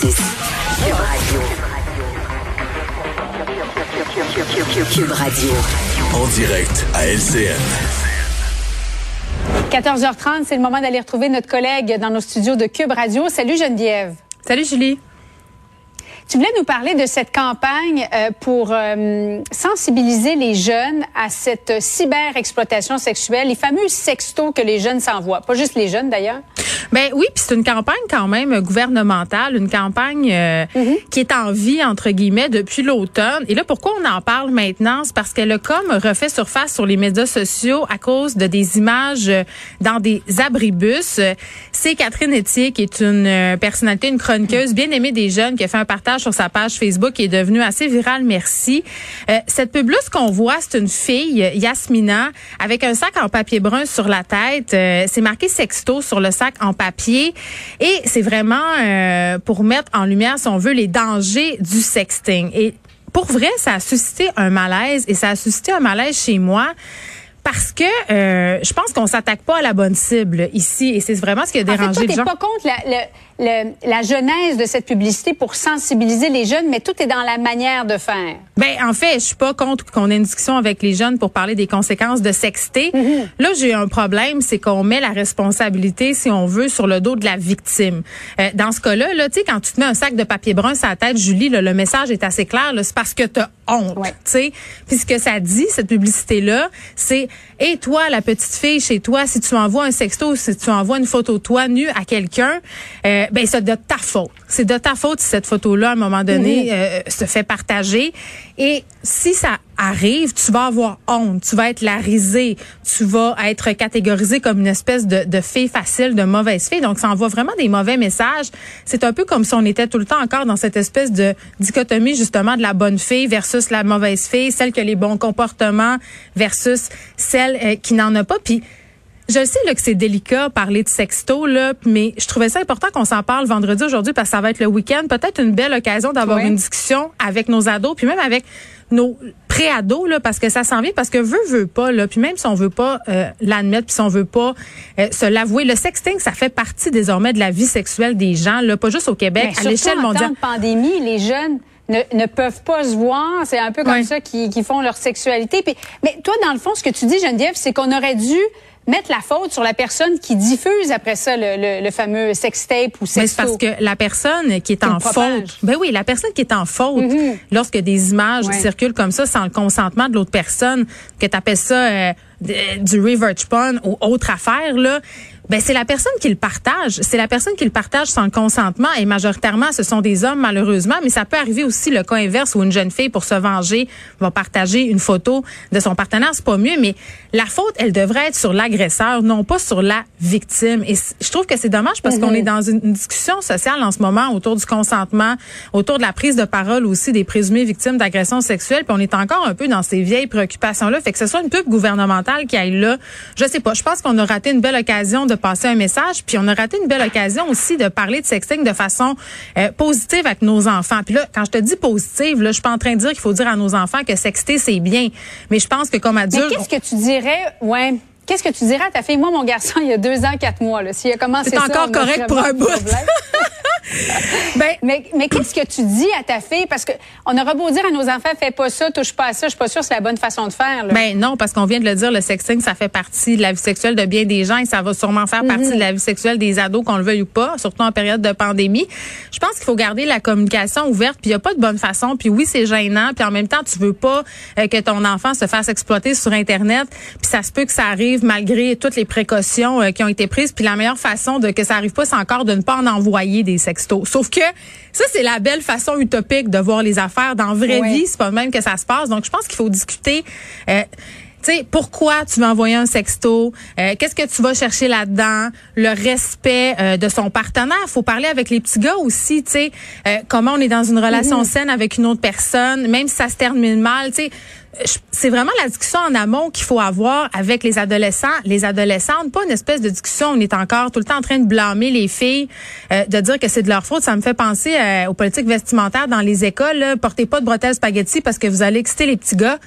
Cube Radio. Cube Radio. En direct à LCN. 14h30, c'est le moment d'aller retrouver notre collègue dans nos studios de Cube Radio. Salut Geneviève. Salut Julie. Tu voulais nous parler de cette campagne euh, pour euh, sensibiliser les jeunes à cette cyber-exploitation sexuelle, les fameux sextos que les jeunes s'envoient. Pas juste les jeunes d'ailleurs. Ben oui, puis c'est une campagne quand même gouvernementale, une campagne euh, qui est en vie entre guillemets depuis l'automne. Et là, pourquoi on en parle maintenant? C'est parce qu'elle a comme refait surface sur les médias sociaux à cause de des images euh, dans des abribus. C'est Catherine Etier qui est une euh, personnalité, une chroniqueuse bien aimée des jeunes, qui a fait un partage sur sa page Facebook qui est devenue assez virale. Merci. Euh, cette pub-là, ce qu'on voit, c'est une fille, Yasmina, avec un sac en papier brun sur la tête. Euh, c'est marqué sexto sur le sac en papier. Et c'est vraiment euh, pour mettre en lumière, si on veut, les dangers du sexting. Et pour vrai, ça a suscité un malaise et ça a suscité un malaise chez moi. Parce que euh, je pense qu'on s'attaque pas à la bonne cible ici et c'est vraiment ce qui a En fait, dérangé toi, les gens. pas contre la, le- le- la genèse de cette publicité pour sensibiliser les jeunes, mais tout est dans la manière de faire. Ben en fait, je suis pas contre qu'on ait une discussion avec les jeunes pour parler des conséquences de sexter. Là, j'ai un problème, c'est qu'on met la responsabilité, si on veut, sur le dos de la victime. Euh, dans ce cas-là, là, tu sais, quand tu te mets un sac de papier brun sur la tête, Julie, là, le message est assez clair. C'est parce que t'as honte, Ouais. tu sais. Puis ce que ça dit, cette publicité-là, c'est et toi, la petite fille chez toi, si tu envoies un sexto, si tu envoies une photo de toi nue à quelqu'un, euh, ben c'est de ta faute. C'est de ta faute si cette photo-là, à un moment donné, euh, se fait partager. Et si ça arrive, tu vas avoir honte, tu vas être la risée, tu vas être catégorisé comme une espèce de, de fille facile, de mauvaise fille. Donc, ça envoie vraiment des mauvais messages. C'est un peu comme si on était tout le temps encore dans cette espèce de dichotomie, justement, de la bonne fille versus la mauvaise fille, celle qui a les bons comportements versus celle euh, qui n'en a pas. Puis, je sais là, que c'est délicat parler de sexto, là, mais je trouvais ça important qu'on s'en parle vendredi aujourd'hui parce que ça va être le week-end. Peut-être une belle occasion d'avoir Oui. une discussion avec nos ados, puis même avec nos pré-ados, là, parce que ça s'en vient, parce que veut, veut pas, là, puis même si on veut pas euh, l'admettre, puis si on veut pas euh, se l'avouer, le sexting, ça fait partie désormais de la vie sexuelle des gens, là, pas juste au Québec, Mais à l'échelle en mondiale. temps de pandémie, les jeunes ne, ne peuvent pas se voir. C'est un peu comme ça qu'ils font leur sexualité. Puis, mais toi, dans le fond, ce que tu dis, Geneviève, c'est qu'on aurait dû mettre la faute sur la personne qui diffuse après ça le, le- le fameux sextape ou Mais sexto. c'est parce que la personne qui est Qui en faute, ben oui, la personne qui est en faute, Mhm. lorsque des images Ouais. circulent comme ça sans le consentement de l'autre personne, que tu appelles ça euh, d- du revenge porn ou autre affaire là, ben c'est la personne qui le partage, c'est la personne qui le partage sans consentement. Et majoritairement ce sont des hommes malheureusement, mais ça peut arriver aussi le cas inverse où une jeune fille pour se venger va partager une photo de son partenaire, c'est pas mieux, mais la faute elle devrait être sur l'agresseur, non pas sur la victime. Et je trouve que c'est dommage parce qu'on est dans une, une discussion sociale en ce moment autour du consentement, autour de la prise de parole aussi des présumées victimes d'agressions sexuelles, puis on est encore un peu dans ces vieilles préoccupations là, fait que ce soit une pub gouvernementale qui aille là, je sais pas, je pense qu'on a raté une belle occasion de passer un message, puis on a raté une belle occasion aussi de parler de sexting de façon euh, positive avec nos enfants. Puis là, quand je te dis positive, là, je suis pas en train de dire qu'il faut dire à nos enfants que sexter c'est bien, mais je pense que comme Mais adulte, qu'est-ce que tu dirais, ouais. Qu'est-ce que tu dirais à ta fille? Moi, mon garçon, il y a deux ans, quatre mois, là. S'il a commencé C'est encore correct pour un bout. Ben, Mais, mais qu'est-ce que tu dis à ta fille? Parce que on aura beau dire à nos enfants, fais pas ça, touche pas à ça. Je suis pas sûre que c'est la bonne façon de faire, là. Ben non, parce qu'on vient de le dire, le sexting, ça fait partie de la vie sexuelle de bien des gens et ça va sûrement faire partie Mhm. de la vie sexuelle des ados, qu'on le veuille ou pas, surtout en période de pandémie. Je pense qu'il faut garder la communication ouverte, puis il y a pas de bonne façon. Puis oui, c'est gênant, puis en même temps, tu veux pas euh, que ton enfant se fasse exploiter sur Internet, puis ça se peut que ça arrive malgré toutes les précautions euh, qui ont été prises. Puis la meilleure façon de que ça arrive pas, c'est encore de ne pas en envoyer des Sauf que ça, c'est la belle façon utopique de voir les affaires. Dans la vraie Ouais. vie, c'est pas même que ça se passe. Donc, je pense qu'il faut discuter. euh, Tu sais, pourquoi tu vas envoyer un sexto? Euh, Qu'est-ce que tu vas chercher là-dedans? Le respect euh, de son partenaire. faut parler avec les petits gars aussi, tu sais. Euh, comment on est dans une relation Mhm. saine avec une autre personne, même si ça se termine mal, tu sais. Je- C'est vraiment la discussion en amont qu'il faut avoir avec les adolescents, les adolescentes, pas une espèce de discussion. où On est encore tout le temps en train de blâmer les filles, euh, de dire que c'est de leur faute. Ça me fait penser euh, aux politiques vestimentaires dans les écoles. là. Portez pas de bretelles spaghetti parce que vous allez exciter les petits gars.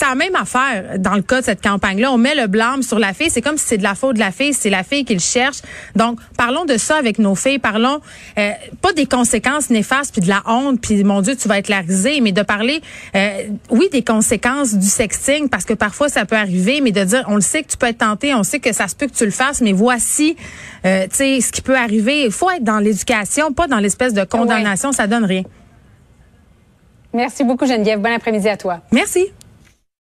C'est la même affaire dans le cas de cette campagne-là. On met le blâme sur la fille. C'est comme si c'est de la faute de la fille. C'est la fille qui le cherche. Donc, parlons de ça avec nos filles. Parlons euh, pas des conséquences néfastes puis de la honte puis mon Dieu, tu vas être larisé, mais de parler, euh, oui, des conséquences du sexting parce que parfois ça peut arriver, mais de dire, on le sait que tu peux être tenté, on sait que ça se peut que tu le fasses, mais voici, euh, tu sais, ce qui peut arriver. Il faut être dans l'éducation, pas dans l'espèce de condamnation. Ça donne rien. Merci beaucoup, Geneviève. Bon après-midi à toi. Merci.